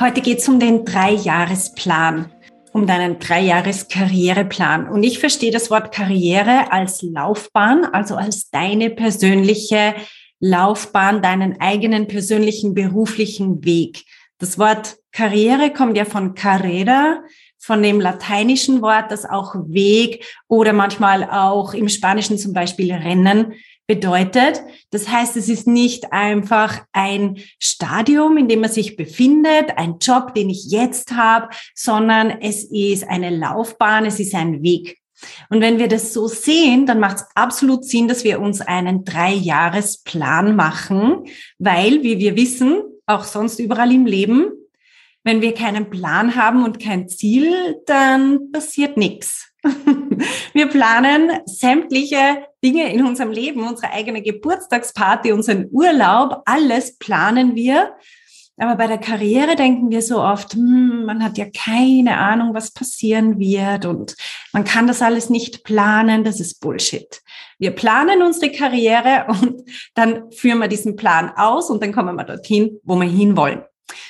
Heute geht es um den Dreijahresplan, um deinen Dreijahreskarriereplan. Und ich verstehe das Wort Karriere als Laufbahn, also als deine persönliche Laufbahn, deinen eigenen persönlichen beruflichen Weg. Das Wort Karriere kommt ja von Carrera, von dem lateinischen Wort, das auch Weg oder manchmal auch im Spanischen zum Beispiel Rennen bedeutet. Das heißt, es ist nicht einfach ein Stadium, in dem man sich befindet, ein Job, den ich jetzt habe, sondern es ist eine Laufbahn, es ist ein Weg. Und wenn wir das so sehen, dann macht es absolut Sinn, dass wir uns einen Dreijahresplan machen, weil, wie wir wissen, auch sonst überall im Leben, wenn wir keinen Plan haben und kein Ziel, dann passiert nichts. Wir planen sämtliche Dinge in unserem Leben, unsere eigene Geburtstagsparty, unseren Urlaub, alles planen wir. Aber bei der Karriere denken wir so oft, hm, man hat ja keine Ahnung, was passieren wird und man kann das alles nicht planen, das ist Bullshit. Wir planen unsere Karriere und dann führen wir diesen Plan aus und dann kommen wir dorthin, wo wir hinwollen.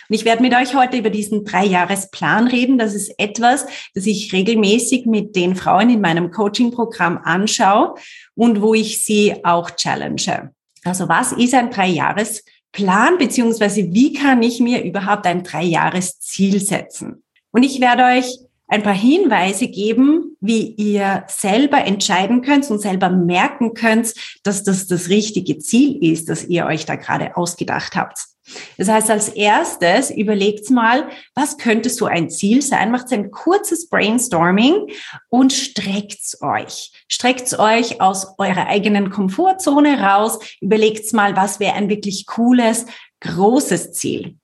Und ich werde mit euch heute über diesen Dreijahresplan reden. Das ist etwas, das ich regelmäßig mit den Frauen in meinem Coaching-Programm anschaue und wo ich sie auch challenge. Also was ist ein Dreijahresplan, beziehungsweise wie kann ich mir überhaupt ein Dreijahresziel setzen? Und ich werde euch ein paar Hinweise geben, wie ihr selber entscheiden könnt und selber merken könnt, dass das das richtige Ziel ist, das ihr euch da gerade ausgedacht habt. Das heißt, als erstes überlegt mal, was könnte so ein Ziel sein? Macht ein kurzes Brainstorming und streckt's euch. Streckt's euch aus eurer eigenen Komfortzone raus. Überlegt's mal, was wäre ein wirklich cooles, großes Ziel.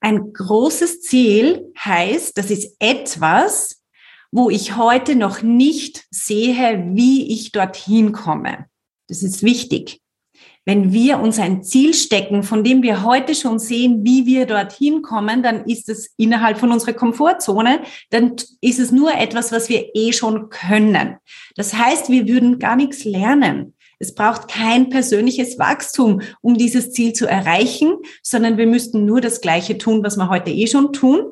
Ein großes Ziel heißt, das ist etwas, wo ich heute noch nicht sehe, wie ich dorthin komme. Das ist wichtig. Wenn wir uns ein Ziel stecken, von dem wir heute schon sehen, wie wir dorthin kommen, dann ist es innerhalb von unserer Komfortzone, dann ist es nur etwas, was wir eh schon können. Das heißt, wir würden gar nichts lernen. Es braucht kein persönliches Wachstum, um dieses Ziel zu erreichen, sondern wir müssten nur das Gleiche tun, was wir heute eh schon tun.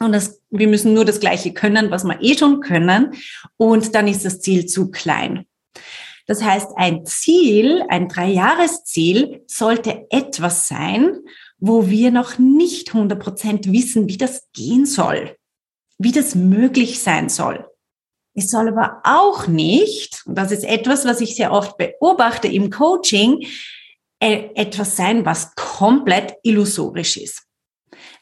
Und das, wir müssen nur das Gleiche können, was wir eh schon können. Und dann ist das Ziel zu klein. Das heißt, ein Ziel, ein Dreijahresziel sollte etwas sein, wo wir noch nicht 100 Prozent wissen, wie das gehen soll, wie das möglich sein soll. Es soll aber auch nicht, und das ist etwas, was ich sehr oft beobachte im Coaching, äh, etwas sein, was komplett illusorisch ist.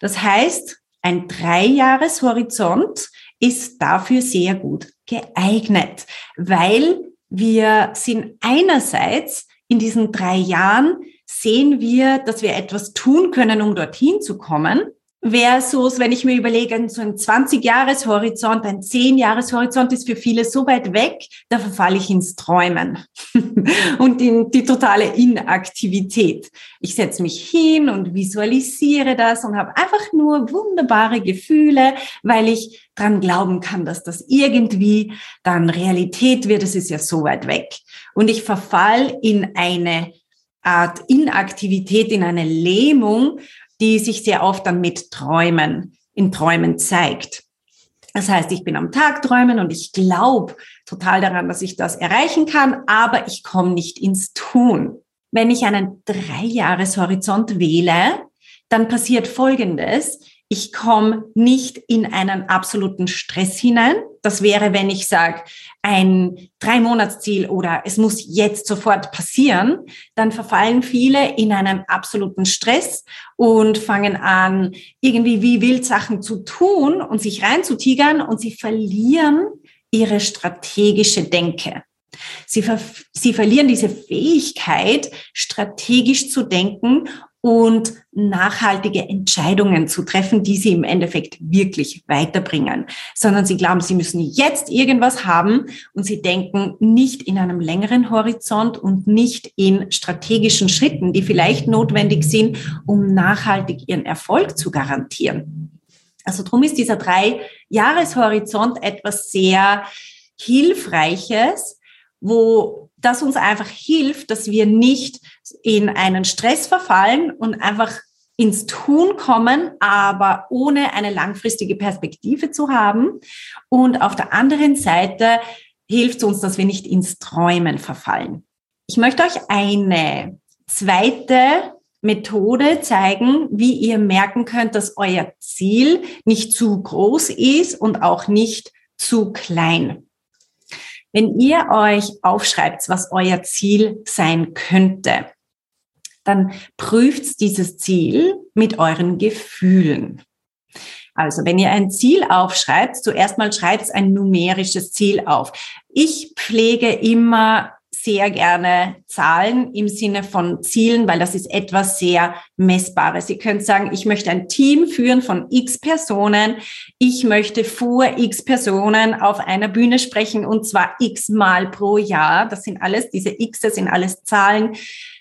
Das heißt, ein Dreijahreshorizont ist dafür sehr gut geeignet, weil wir sind einerseits in diesen drei Jahren sehen wir, dass wir etwas tun können, um dorthin zu kommen versus, wenn ich mir überlege, so ein 20-Jahres-Horizont, ein 10-Jahres-Horizont ist für viele so weit weg, da verfalle ich ins Träumen und in die totale Inaktivität. Ich setze mich hin und visualisiere das und habe einfach nur wunderbare Gefühle, weil ich dran glauben kann, dass das irgendwie dann Realität wird. Es ist ja so weit weg. Und ich verfall in eine Art Inaktivität, in eine Lähmung, die sich sehr oft dann mit Träumen, in Träumen zeigt. Das heißt, ich bin am Tag träumen und ich glaube total daran, dass ich das erreichen kann, aber ich komme nicht ins Tun. Wenn ich einen Dreijahreshorizont wähle, dann passiert Folgendes ich komme nicht in einen absoluten Stress hinein. Das wäre, wenn ich sage, ein Drei-Monats-Ziel oder es muss jetzt sofort passieren, dann verfallen viele in einen absoluten Stress und fangen an, irgendwie wie wild Sachen zu tun und sich reinzutigern und sie verlieren ihre strategische Denke. Sie, ver sie verlieren diese Fähigkeit, strategisch zu denken und nachhaltige Entscheidungen zu treffen, die sie im Endeffekt wirklich weiterbringen, sondern sie glauben, sie müssen jetzt irgendwas haben und sie denken nicht in einem längeren Horizont und nicht in strategischen Schritten, die vielleicht notwendig sind, um nachhaltig ihren Erfolg zu garantieren. Also drum ist dieser drei Jahreshorizont etwas sehr hilfreiches, wo das uns einfach hilft, dass wir nicht in einen Stress verfallen und einfach ins Tun kommen, aber ohne eine langfristige Perspektive zu haben. Und auf der anderen Seite hilft es uns, dass wir nicht ins Träumen verfallen. Ich möchte euch eine zweite Methode zeigen, wie ihr merken könnt, dass euer Ziel nicht zu groß ist und auch nicht zu klein. Wenn ihr euch aufschreibt, was euer Ziel sein könnte, dann prüft dieses Ziel mit euren Gefühlen. Also, wenn ihr ein Ziel aufschreibt, zuerst mal schreibt ein numerisches Ziel auf. Ich pflege immer sehr gerne Zahlen im Sinne von Zielen, weil das ist etwas sehr Messbares. Sie können sagen, ich möchte ein Team führen von x Personen. Ich möchte vor x Personen auf einer Bühne sprechen und zwar x Mal pro Jahr. Das sind alles, diese x sind alles Zahlen.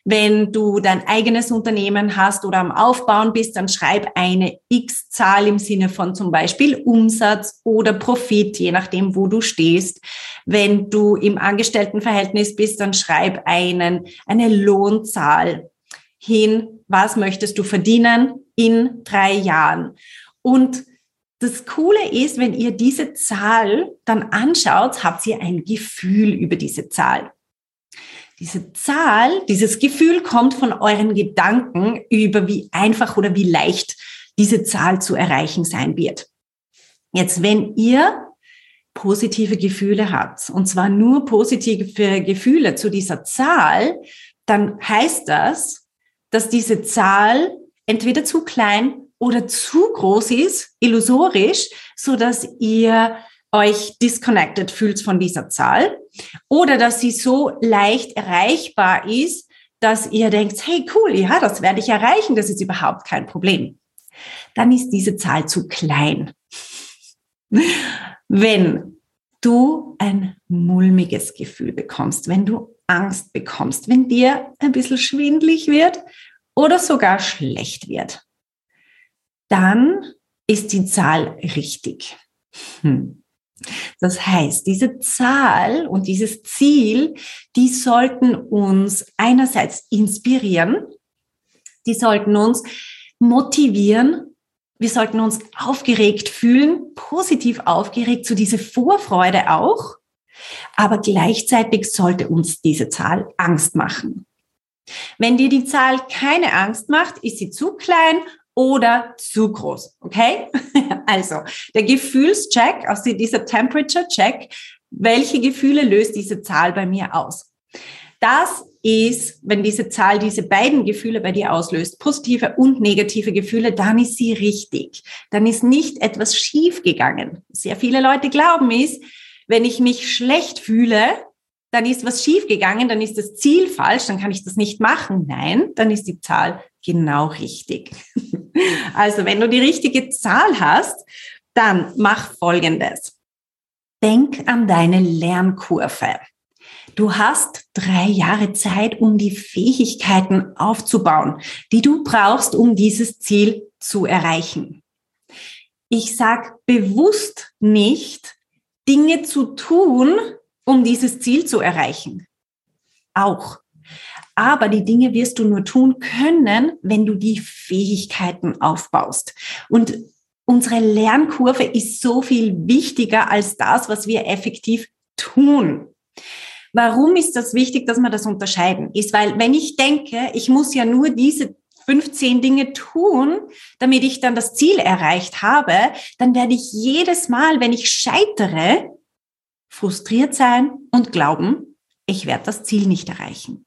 Wenn du dein eigenes Unternehmen hast oder am Aufbauen bist, dann schreib eine X-Zahl im Sinne von zum Beispiel Umsatz oder Profit, je nachdem, wo du stehst. Wenn du im Angestelltenverhältnis bist, dann schreib einen, eine Lohnzahl hin. Was möchtest du verdienen in drei Jahren? Und das Coole ist, wenn ihr diese Zahl dann anschaut, habt ihr ein Gefühl über diese Zahl. Diese Zahl, dieses Gefühl kommt von euren Gedanken über wie einfach oder wie leicht diese Zahl zu erreichen sein wird. Jetzt, wenn ihr positive Gefühle habt, und zwar nur positive Gefühle zu dieser Zahl, dann heißt das, dass diese Zahl entweder zu klein oder zu groß ist, illusorisch, so dass ihr euch disconnected fühlt von dieser Zahl oder dass sie so leicht erreichbar ist, dass ihr denkt, hey cool, ja, das werde ich erreichen, das ist überhaupt kein Problem. Dann ist diese Zahl zu klein. Wenn du ein mulmiges Gefühl bekommst, wenn du Angst bekommst, wenn dir ein bisschen schwindlig wird oder sogar schlecht wird, dann ist die Zahl richtig. Hm. Das heißt, diese Zahl und dieses Ziel, die sollten uns einerseits inspirieren, die sollten uns motivieren, wir sollten uns aufgeregt fühlen, positiv aufgeregt, zu so diese Vorfreude auch, aber gleichzeitig sollte uns diese Zahl Angst machen. Wenn dir die Zahl keine Angst macht, ist sie zu klein oder zu groß. Okay? Also, der Gefühlscheck, also dieser Temperature Check, welche Gefühle löst diese Zahl bei mir aus? Das ist, wenn diese Zahl diese beiden Gefühle bei dir auslöst, positive und negative Gefühle, dann ist sie richtig. Dann ist nicht etwas schief gegangen. Sehr viele Leute glauben ist, wenn ich mich schlecht fühle, dann ist was schiefgegangen, dann ist das Ziel falsch, dann kann ich das nicht machen. Nein, dann ist die Zahl genau richtig. Also wenn du die richtige Zahl hast, dann mach Folgendes. Denk an deine Lernkurve. Du hast drei Jahre Zeit, um die Fähigkeiten aufzubauen, die du brauchst, um dieses Ziel zu erreichen. Ich sag bewusst nicht, Dinge zu tun, um dieses Ziel zu erreichen. Auch. Aber die Dinge wirst du nur tun können, wenn du die Fähigkeiten aufbaust. Und unsere Lernkurve ist so viel wichtiger als das, was wir effektiv tun. Warum ist das wichtig, dass wir das unterscheiden? Ist, weil wenn ich denke, ich muss ja nur diese 15 Dinge tun, damit ich dann das Ziel erreicht habe, dann werde ich jedes Mal, wenn ich scheitere, frustriert sein und glauben, ich werde das Ziel nicht erreichen.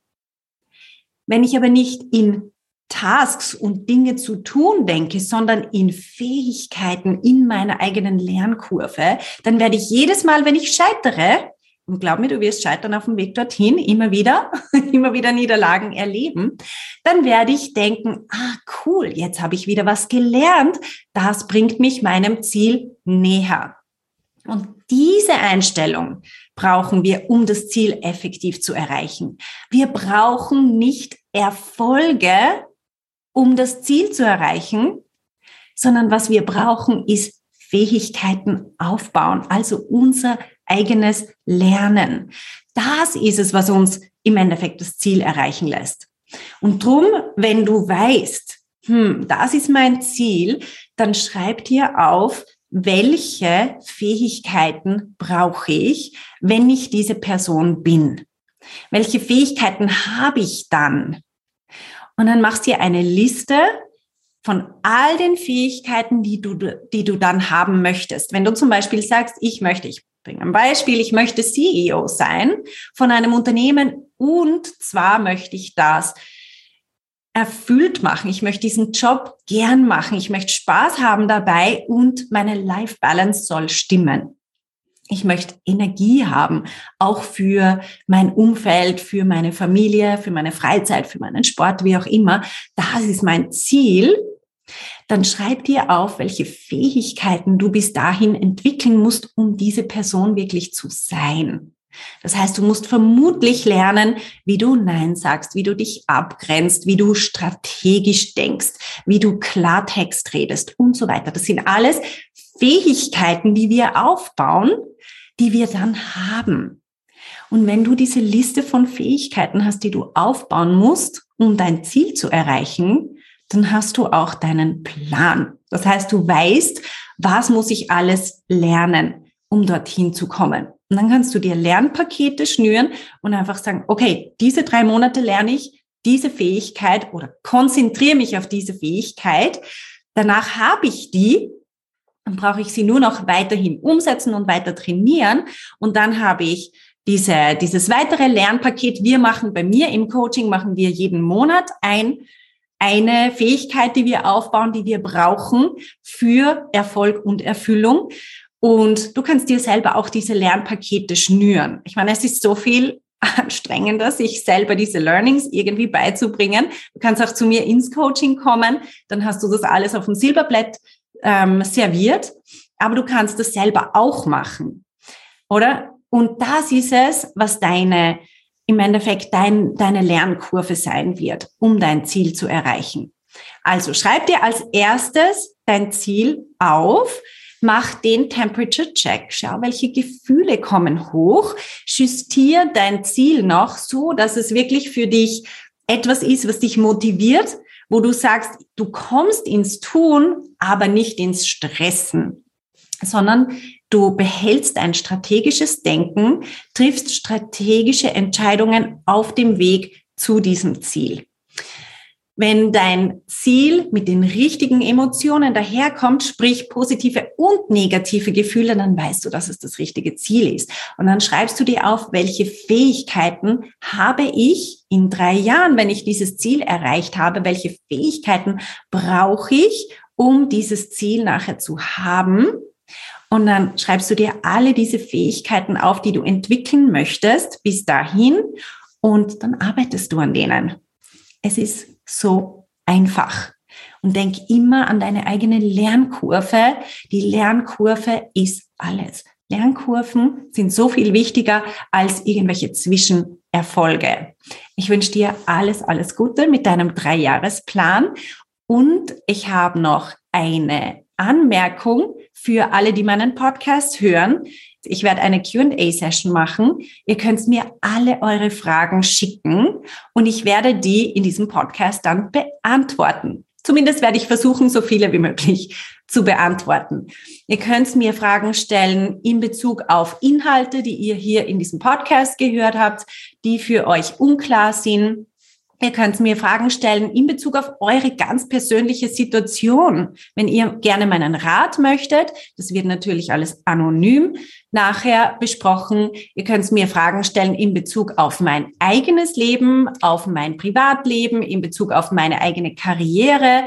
Wenn ich aber nicht in Tasks und Dinge zu tun denke, sondern in Fähigkeiten in meiner eigenen Lernkurve, dann werde ich jedes Mal, wenn ich scheitere, und glaub mir, du wirst scheitern auf dem Weg dorthin, immer wieder, immer wieder Niederlagen erleben, dann werde ich denken, ah cool, jetzt habe ich wieder was gelernt, das bringt mich meinem Ziel näher. Und diese Einstellung brauchen wir, um das Ziel effektiv zu erreichen. Wir brauchen nicht Erfolge, um das Ziel zu erreichen, sondern was wir brauchen, ist Fähigkeiten aufbauen, also unser eigenes Lernen. Das ist es, was uns im Endeffekt das Ziel erreichen lässt. Und drum, wenn du weißt, hm, das ist mein Ziel, dann schreib dir auf, welche Fähigkeiten brauche ich, wenn ich diese Person bin? Welche Fähigkeiten habe ich dann? Und dann machst du dir eine Liste von all den Fähigkeiten, die du, die du dann haben möchtest. Wenn du zum Beispiel sagst, ich möchte, ich bringe ein Beispiel, ich möchte CEO sein von einem Unternehmen und zwar möchte ich das erfüllt machen. Ich möchte diesen Job gern machen. Ich möchte Spaß haben dabei und meine Life Balance soll stimmen. Ich möchte Energie haben, auch für mein Umfeld, für meine Familie, für meine Freizeit, für meinen Sport, wie auch immer. Das ist mein Ziel dann schreib dir auf, welche Fähigkeiten du bis dahin entwickeln musst, um diese Person wirklich zu sein. Das heißt, du musst vermutlich lernen, wie du Nein sagst, wie du dich abgrenzt, wie du strategisch denkst, wie du Klartext redest und so weiter. Das sind alles Fähigkeiten, die wir aufbauen, die wir dann haben. Und wenn du diese Liste von Fähigkeiten hast, die du aufbauen musst, um dein Ziel zu erreichen, dann hast du auch deinen Plan. Das heißt, du weißt, was muss ich alles lernen, um dorthin zu kommen. Und dann kannst du dir Lernpakete schnüren und einfach sagen, okay, diese drei Monate lerne ich diese Fähigkeit oder konzentriere mich auf diese Fähigkeit. Danach habe ich die, dann brauche ich sie nur noch weiterhin umsetzen und weiter trainieren. Und dann habe ich diese, dieses weitere Lernpaket. Wir machen bei mir im Coaching, machen wir jeden Monat ein eine Fähigkeit, die wir aufbauen, die wir brauchen für Erfolg und Erfüllung. Und du kannst dir selber auch diese Lernpakete schnüren. Ich meine, es ist so viel anstrengender, sich selber diese Learnings irgendwie beizubringen. Du kannst auch zu mir ins Coaching kommen, dann hast du das alles auf dem Silberblatt ähm, serviert, aber du kannst das selber auch machen, oder? Und das ist es, was deine im Endeffekt dein, deine Lernkurve sein wird, um dein Ziel zu erreichen. Also schreib dir als erstes dein Ziel auf, mach den Temperature Check, schau, welche Gefühle kommen hoch, justier dein Ziel noch so, dass es wirklich für dich etwas ist, was dich motiviert, wo du sagst, du kommst ins Tun, aber nicht ins Stressen, sondern Du behältst ein strategisches Denken, triffst strategische Entscheidungen auf dem Weg zu diesem Ziel. Wenn dein Ziel mit den richtigen Emotionen daherkommt, sprich positive und negative Gefühle, dann weißt du, dass es das richtige Ziel ist. Und dann schreibst du dir auf, welche Fähigkeiten habe ich in drei Jahren, wenn ich dieses Ziel erreicht habe, welche Fähigkeiten brauche ich, um dieses Ziel nachher zu haben und dann schreibst du dir alle diese Fähigkeiten auf, die du entwickeln möchtest bis dahin und dann arbeitest du an denen. Es ist so einfach. Und denk immer an deine eigene Lernkurve. Die Lernkurve ist alles. Lernkurven sind so viel wichtiger als irgendwelche Zwischenerfolge. Ich wünsche dir alles, alles Gute mit deinem Dreijahresplan. Und ich habe noch eine Anmerkung für alle, die meinen Podcast hören. Ich werde eine QA-Session machen. Ihr könnt mir alle eure Fragen schicken und ich werde die in diesem Podcast dann beantworten. Zumindest werde ich versuchen, so viele wie möglich zu beantworten. Ihr könnt mir Fragen stellen in Bezug auf Inhalte, die ihr hier in diesem Podcast gehört habt, die für euch unklar sind Ihr könnt mir Fragen stellen in Bezug auf eure ganz persönliche Situation. Wenn ihr gerne meinen Rat möchtet, das wird natürlich alles anonym nachher besprochen. Ihr könnt mir Fragen stellen in Bezug auf mein eigenes Leben, auf mein Privatleben, in Bezug auf meine eigene Karriere.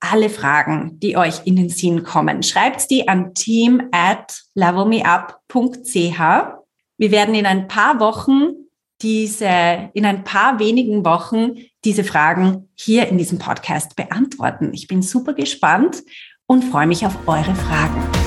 Alle Fragen, die euch in den Sinn kommen, schreibt die an team at levelmeup.ch Wir werden in ein paar Wochen diese, in ein paar wenigen Wochen diese Fragen hier in diesem Podcast beantworten. Ich bin super gespannt und freue mich auf eure Fragen.